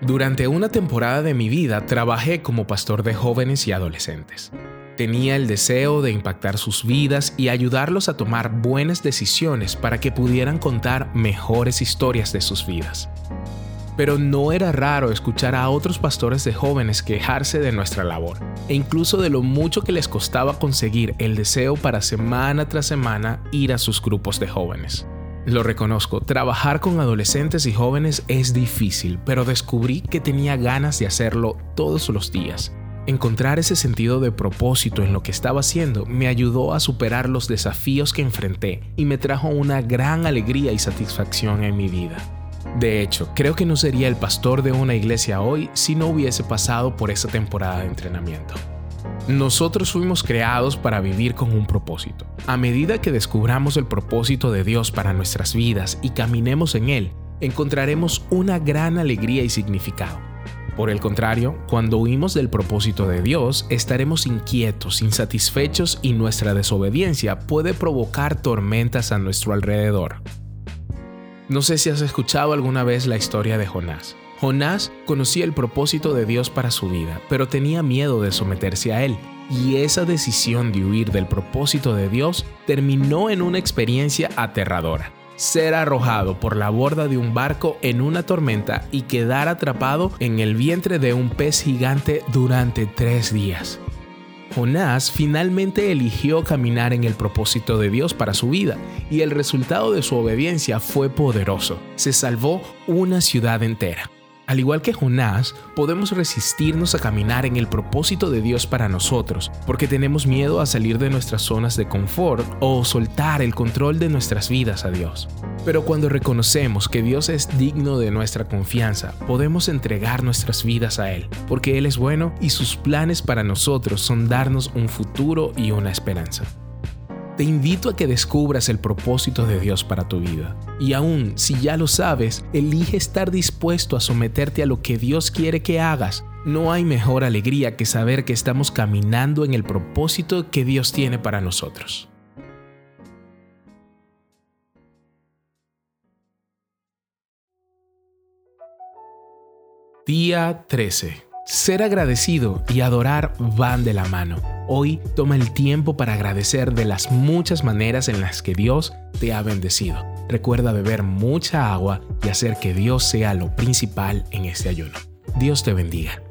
Durante una temporada de mi vida trabajé como pastor de jóvenes y adolescentes. Tenía el deseo de impactar sus vidas y ayudarlos a tomar buenas decisiones para que pudieran contar mejores historias de sus vidas. Pero no era raro escuchar a otros pastores de jóvenes quejarse de nuestra labor, e incluso de lo mucho que les costaba conseguir el deseo para semana tras semana ir a sus grupos de jóvenes. Lo reconozco, trabajar con adolescentes y jóvenes es difícil, pero descubrí que tenía ganas de hacerlo todos los días. Encontrar ese sentido de propósito en lo que estaba haciendo me ayudó a superar los desafíos que enfrenté y me trajo una gran alegría y satisfacción en mi vida. De hecho, creo que no sería el pastor de una iglesia hoy si no hubiese pasado por esa temporada de entrenamiento. Nosotros fuimos creados para vivir con un propósito. A medida que descubramos el propósito de Dios para nuestras vidas y caminemos en Él, encontraremos una gran alegría y significado. Por el contrario, cuando huimos del propósito de Dios, estaremos inquietos, insatisfechos y nuestra desobediencia puede provocar tormentas a nuestro alrededor. No sé si has escuchado alguna vez la historia de Jonás. Jonás conocía el propósito de Dios para su vida, pero tenía miedo de someterse a él, y esa decisión de huir del propósito de Dios terminó en una experiencia aterradora. Ser arrojado por la borda de un barco en una tormenta y quedar atrapado en el vientre de un pez gigante durante tres días. Jonás finalmente eligió caminar en el propósito de Dios para su vida y el resultado de su obediencia fue poderoso. Se salvó una ciudad entera. Al igual que Jonás, podemos resistirnos a caminar en el propósito de Dios para nosotros, porque tenemos miedo a salir de nuestras zonas de confort o soltar el control de nuestras vidas a Dios. Pero cuando reconocemos que Dios es digno de nuestra confianza, podemos entregar nuestras vidas a Él, porque Él es bueno y sus planes para nosotros son darnos un futuro y una esperanza. Te invito a que descubras el propósito de Dios para tu vida. Y aún si ya lo sabes, elige estar dispuesto a someterte a lo que Dios quiere que hagas. No hay mejor alegría que saber que estamos caminando en el propósito que Dios tiene para nosotros. Día 13. Ser agradecido y adorar van de la mano. Hoy toma el tiempo para agradecer de las muchas maneras en las que Dios te ha bendecido. Recuerda beber mucha agua y hacer que Dios sea lo principal en este ayuno. Dios te bendiga.